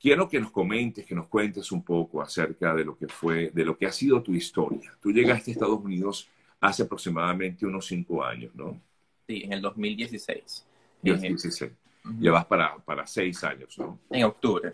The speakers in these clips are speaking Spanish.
quiero que nos comentes, que nos cuentes un poco acerca de lo que fue, de lo que ha sido tu historia. Tú llegaste a Estados Unidos hace aproximadamente unos cinco años, ¿no? Sí, en el 2016. 2016. Ya vas para, para seis años, ¿no? En octubre.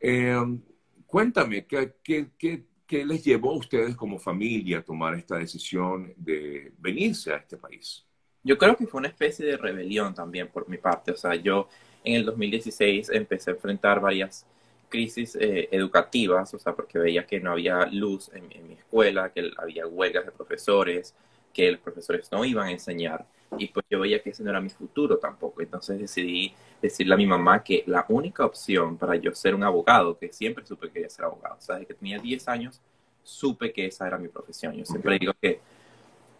Eh, cuéntame, ¿qué, qué, qué, qué les llevó a ustedes como familia a tomar esta decisión de venirse a este país? Yo creo que fue una especie de rebelión también por mi parte. O sea, yo en el 2016 empecé a enfrentar varias crisis eh, educativas, o sea, porque veía que no había luz en, mi escuela, que había huelgas de profesores, que los profesores no iban a enseñar, y pues yo veía que ese no era mi futuro tampoco. Entonces decidí decirle a mi mamá que la única opción para yo ser un abogado, que siempre supe que quería ser abogado, o sea, desde que tenía 10 años, supe que esa era mi profesión. Yo siempre digo que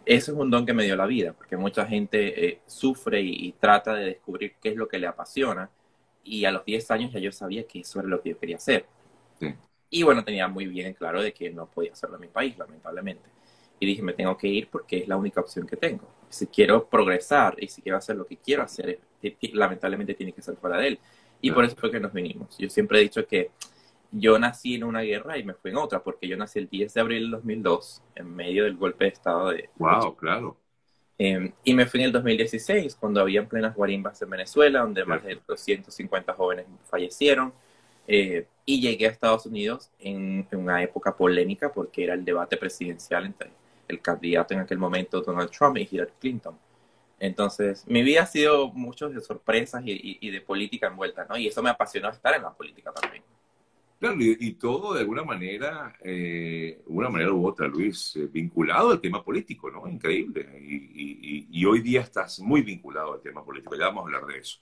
eso es un don que me dio la vida, porque mucha gente eh, sufre y, trata de descubrir qué es lo que le apasiona. Y a los 10 años ya yo sabía que eso era lo que yo quería hacer. Y bueno, tenía muy bien claro de que no podía hacerlo en mi país, lamentablemente. Y dije, me tengo que ir porque es la única opción que tengo. Si quiero progresar y si quiero hacer lo que quiero hacer, lamentablemente tiene que ser fuera de él. Y por eso fue que nos vinimos. Yo siempre he dicho que yo nací en una guerra y me fui en otra, porque yo nací el 10 de abril del 2002, en medio del golpe de Estado de... ¡Wow! Claro. Em, y me fui en el 2016, cuando había plenas guarimbas en Venezuela, donde más de 250 jóvenes fallecieron. Eh, y llegué a Estados Unidos en, una época polémica, porque era el debate presidencial entre el candidato en aquel momento, Donald Trump, y Hillary Clinton. Entonces, mi vida ha sido mucho de sorpresas y, y de política envuelta, ¿no? Y eso me apasionó estar en la política también. Claro, y, todo de alguna manera, eh, una manera u otra, Luis, eh, vinculado al tema político, ¿no? Increíble. Y, hoy día estás muy vinculado al tema político, ya vamos a hablar de eso.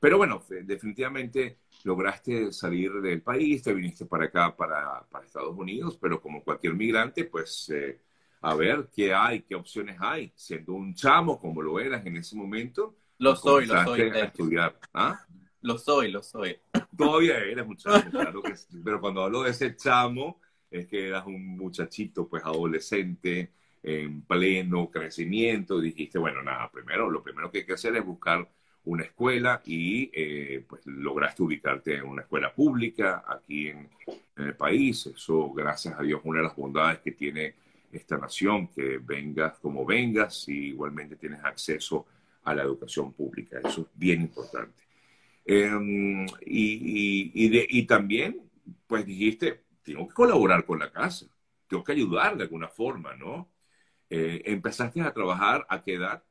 Pero bueno, definitivamente lograste salir del país, te viniste para acá, para, para Estados Unidos, pero como cualquier migrante, pues eh, a ver qué hay, qué opciones hay. Siendo un chamo como lo eras en ese momento, lo soy, lo soy. A estudiar. ¿Ah? Lo soy, lo soy. Todavía eres un chamo, claro que sí. Pero cuando hablo de ese chamo, es que eras un muchachito, pues adolescente, en pleno crecimiento. dijiste, bueno, nada, primero, lo primero que hay que hacer es buscar una escuela y eh, pues lograste ubicarte en una escuela pública aquí en, en, el país. Eso, gracias a Dios, una de las bondades que tiene esta nación, que vengas como vengas y igualmente tienes acceso a la educación pública. Eso es bien importante. Em, y, y, también, pues dijiste, tengo que colaborar con la casa, tengo que ayudar de alguna forma, ¿no? Eh, ¿Empezaste a trabajar a qué edad?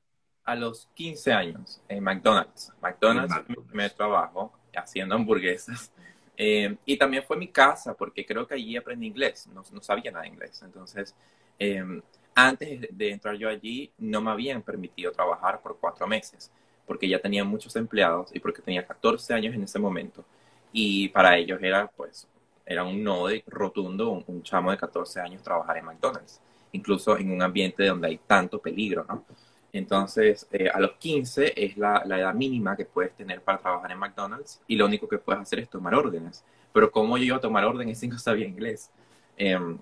A los 15 años, en McDonald's. McDonald's, me trabajo haciendo hamburguesas. Eh, y también fue mi casa, porque creo que allí aprendí inglés, no, no sabía nada de inglés. Entonces, em, antes de entrar yo allí, no me habían permitido trabajar por cuatro meses porque ya tenía muchos empleados y porque tenía 14 años en ese momento. Y para ellos era, pues, era un no de rotundo, un, chamo de 14 años trabajar en McDonald's, incluso en un ambiente donde hay tanto peligro, ¿no? Entonces, eh, a los 15 es la, la, edad mínima que puedes tener para trabajar en McDonald's y lo único que puedes hacer es tomar órdenes. Pero ¿cómo yo iba a tomar órdenes si no sabía inglés? Em,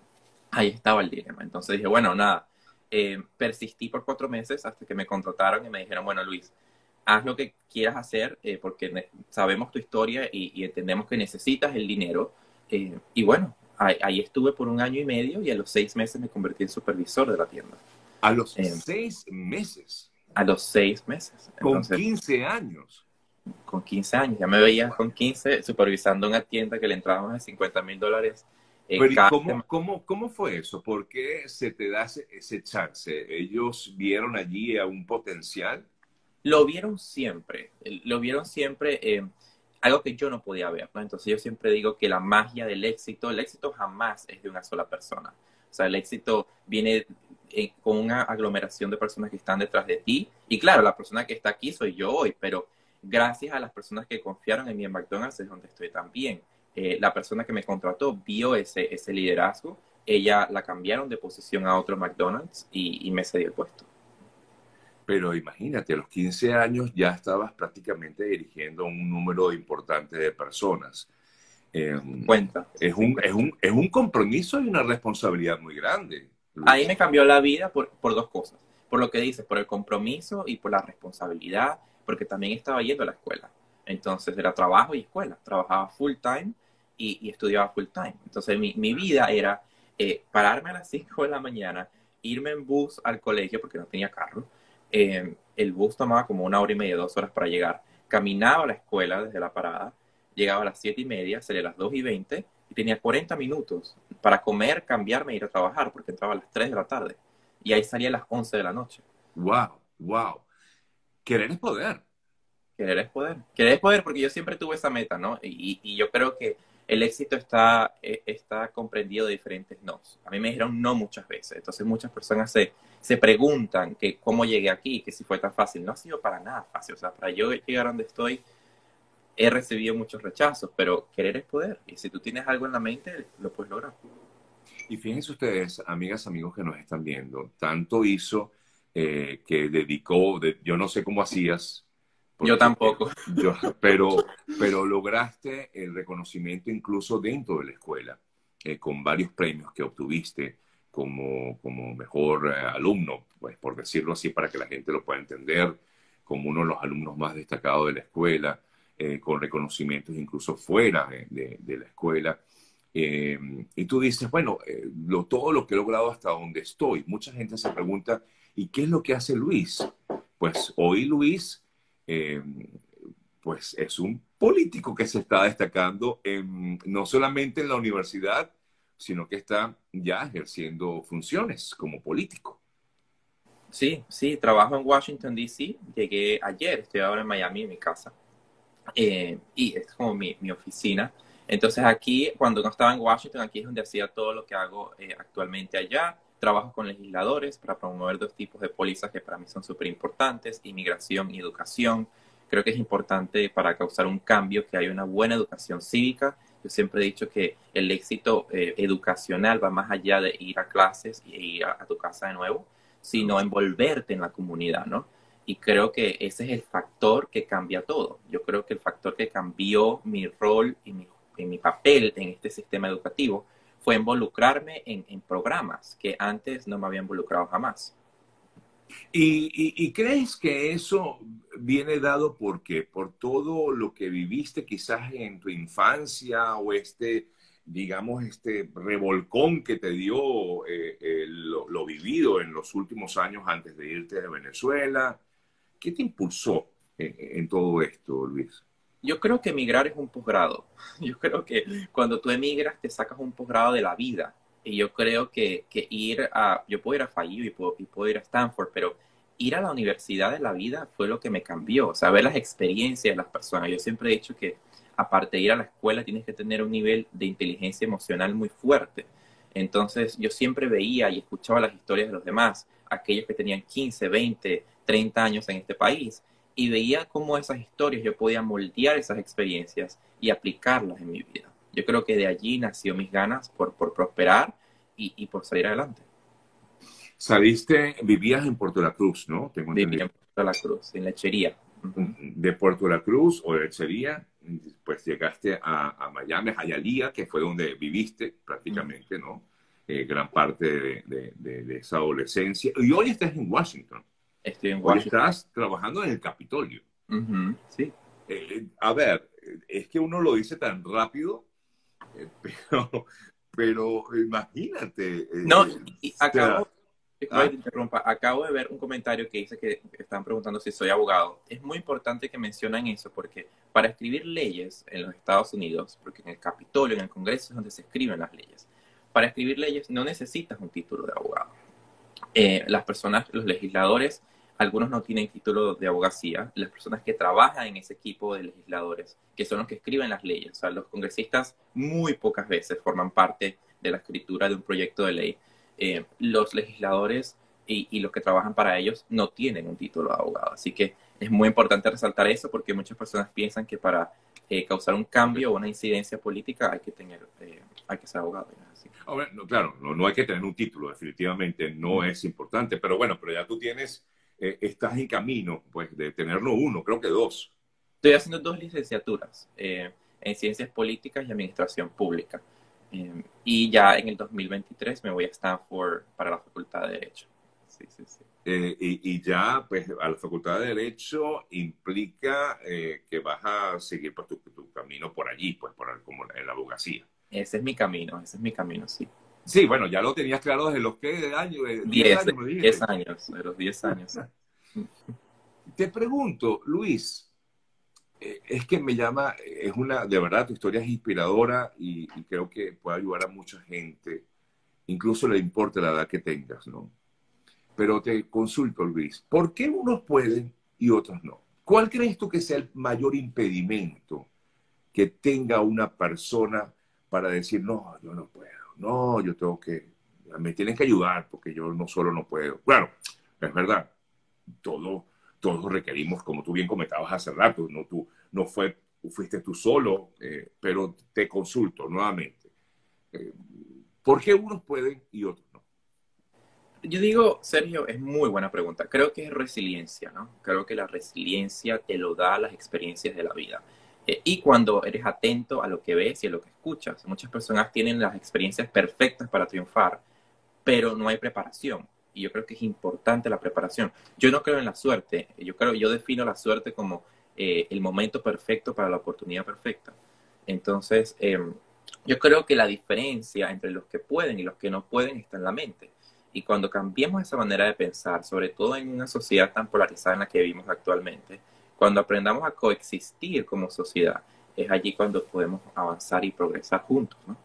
ahí estaba el dilema. Entonces dije, bueno, nada, em, persistí por cuatro meses hasta que me contrataron y me dijeron, bueno, Luis, haz lo que quieras hacer eh, porque sabemos tu historia y, entendemos que necesitas el dinero. Eh, y bueno, ahí, estuve por un año y medio y a los seis meses me convertí en supervisor de la tienda. ¿A los eh, seis meses? A los seis meses. con 15 años. Con 15 años. Ya me veía con 15 supervisando una tienda que le entraba de 50 mil dólares. cómo, cómo, cómo, fue eso? ¿Por qué se te da ese, ese chance? ¿Ellos vieron allí a un potencial? Lo vieron siempre, lo vieron siempre eh, algo que yo no podía ver. Entonces yo siempre digo que la magia del éxito, el éxito jamás es de una sola persona. O sea, el éxito viene eh, con una aglomeración de personas que están detrás de ti. Y claro, la persona que está aquí soy yo hoy, pero gracias a las personas que confiaron en mí en McDonald's es donde estoy también. Eh, la persona que me contrató vio ese, ese liderazgo, ella la cambiaron de posición a otro McDonald's y, y me cedió el puesto. Pero imagínate, a los 15 años ya estabas prácticamente dirigiendo un número importante de personas. Em, Cuenta. Es un, es, un, es un compromiso y una responsabilidad muy grande. Ahí me cambió la vida por, por dos cosas. Por lo que dices, por el compromiso y por la responsabilidad, porque también estaba yendo a la escuela. Entonces era trabajo y escuela. Trabajaba full time y, estudiaba full time. Entonces mi, mi vida era eh, pararme a las 5 de la mañana, irme en bus al colegio porque no tenía carro. Eh, el bus tomaba como una hora y media, dos horas para llegar. Caminaba a la escuela desde la parada, llegaba a las 7 y media, salía a las 2 y 20 y tenía 40 minutos para comer, cambiarme e ir a trabajar porque entraba a las 3 de la tarde. Y ahí salía a las 11 de la noche. ¡Wow! ¡Wow! Querer es poder. Querer es poder. Querer es poder porque yo siempre tuve esa meta, ¿no? Y, y yo creo que el éxito está, eh, está comprendido de diferentes no. A mí me dijeron no muchas veces. Entonces muchas personas se, se preguntan que cómo llegué aquí, que si fue tan fácil. No ha sido para nada fácil. O sea, para yo llegar a donde estoy, he recibido muchos rechazos, pero querer es poder. Y si tú tienes algo en la mente, lo puedes lograr. Y fíjense ustedes, amigas, amigos que nos están viendo, tanto hizo eh, que dedicó, yo no sé cómo hacías, yo tampoco. pero, pero lograste el reconocimiento incluso dentro de la escuela, eh, con varios premios que obtuviste como, como mejor eh, alumno, pues por decirlo así, para que la gente lo pueda entender, como uno de los alumnos más destacados de la escuela, eh, con reconocimientos incluso fuera de, la escuela. y tú dices, bueno, lo, todo lo que he logrado hasta donde estoy. Mucha gente se pregunta, ¿y qué es lo que hace Luis? Pues hoy Luis eh, pues es un político que se está destacando no solamente en la universidad, sino que está ya ejerciendo funciones como político. Sí, sí, trabajo en Washington, D.C. Llegué ayer, estoy ahora en Miami, en mi casa. Eh, y es como mi, oficina. Entonces aquí, cuando no estaba en Washington, aquí es donde hacía todo lo que hago eh, actualmente allá. Trabajo con legisladores para promover dos tipos de pólizas que para mí son súper importantes, inmigración y educación. Creo que es importante para causar un cambio que haya una buena educación cívica. Yo siempre he dicho que el éxito eh, educacional va más allá de ir a clases e ir a, tu casa de nuevo, sino envolverte en la comunidad, ¿no? Y creo que ese es el factor que cambia todo. Yo creo que el factor que cambió mi rol y mi, mi papel en este sistema educativo fue involucrarme en, programas que antes no me había involucrado jamás. ¿Y, crees que eso viene dado por qué? ¿Por todo lo que viviste quizás en tu infancia o este, digamos, este revolcón que te dio eh, eh, lo, vivido en los últimos años antes de irte de Venezuela? ¿Qué te impulsó en todo esto, Luis? Yo creo que emigrar es un posgrado. Yo creo que cuando tú emigras te sacas un posgrado de la vida. Y yo creo que, que, ir a, yo puedo ir a Fallido y puedo, y puedo ir a Stanford, pero ir a la universidad de la vida fue lo que me cambió. O sea, ver las experiencias de las personas. Yo siempre he dicho que aparte de ir a la escuela tienes que tener un nivel de inteligencia emocional muy fuerte. Entonces yo siempre veía y escuchaba las historias de los demás, aquellos que tenían 15, 20, 30 años en este país, y veía cómo esas historias yo podía moldear esas experiencias y aplicarlas en mi vida. Yo creo que de allí nació mis ganas por, por prosperar y, por salir adelante. Saliste, vivías en Puerto La Cruz, ¿no? Tengo Vivía en Puerto La Cruz, en lechería. De Puerto La Cruz o de lechería, pues llegaste a, Miami, a Hialeah, que fue donde viviste prácticamente, ¿no? Eh, gran parte de, de, esa adolescencia. Y hoy estás en Washington. Estoy en Washington. Estás trabajando en el Capitolio. sí. Eh, a ver, es que uno lo dice tan rápido, eh, pero, pero imagínate. Eh, no, y acabo, ¿ah? acabo de ver un comentario que dice que están preguntando si soy abogado. Es muy importante que mencionen eso porque para escribir leyes en los Estados Unidos, porque en el Capitolio, en el Congreso es donde se escriben las leyes, para escribir leyes no necesitas un título de abogado. Las personas, los legisladores, algunos no tienen título de abogacía, las personas que trabajan en ese equipo de legisladores, que son los que escriben las leyes, o sea, los congresistas muy pocas veces forman parte de la escritura de un proyecto de ley. Eh, los legisladores y, los que trabajan para ellos no tienen un título de abogado. Así que es muy importante resaltar eso porque muchas personas piensan que para eh, causar un cambio o una incidencia política hay que tener, eh, hay que ser abogado. Claro, no, no hay que tener un título, definitivamente no es importante, pero bueno, pero ya tú tienes eh, estás en camino, pues, de tenerlo uno, creo que dos. Estoy haciendo dos licenciaturas eh, en Ciencias Políticas y Administración Pública. Eh, y ya en el 2023 me voy a Stanford para la Facultad de Derecho. Sí, sí, sí. Eh, y, ya, pues, a la Facultad de Derecho implica eh, que vas a seguir pues, tu, camino por allí, pues, por como en la abogacía. Ese es mi camino, ese es mi camino, sí. Sí, bueno, ya lo tenías claro desde los que años. Diez, años, diez años, de los diez años. Te pregunto, Luis, eh, es que me llama, es una, de verdad, tu historia es inspiradora y, y creo que puede ayudar a mucha gente, incluso le importa la edad que tengas, ¿no? pero te consulto, Luis, ¿por qué unos pueden y otros no? ¿Cuál crees tú que sea el mayor impedimento que tenga una persona para decir, no, yo no puedo, no, yo tengo que, me tienen que ayudar porque yo no solo no puedo? Claro, es verdad, todo, todos requerimos, como tú bien comentabas hace rato, no, tú, no fue, fuiste tú solo, eh, pero te consulto nuevamente. Eh, ¿Por qué unos pueden y otros yo digo, Sergio, es muy buena pregunta. Creo que es resiliencia, ¿no? Creo que la resiliencia te lo da las experiencias de la vida. Eh, y cuando eres atento a lo que ves y a lo que escuchas. Muchas personas tienen las experiencias perfectas para triunfar, pero no hay preparación. Y yo creo que es importante la preparación. Yo no creo en la suerte. Yo creo, yo defino la suerte como eh, el momento perfecto para la oportunidad perfecta. Entonces, em, yo creo que la diferencia entre los que pueden y los que no pueden está en la mente. Y cuando cambiemos esa manera de pensar, sobre todo en una sociedad tan polarizada en la que vivimos actualmente, cuando aprendamos a coexistir como sociedad, es allí cuando podemos avanzar y progresar juntos, ¿no?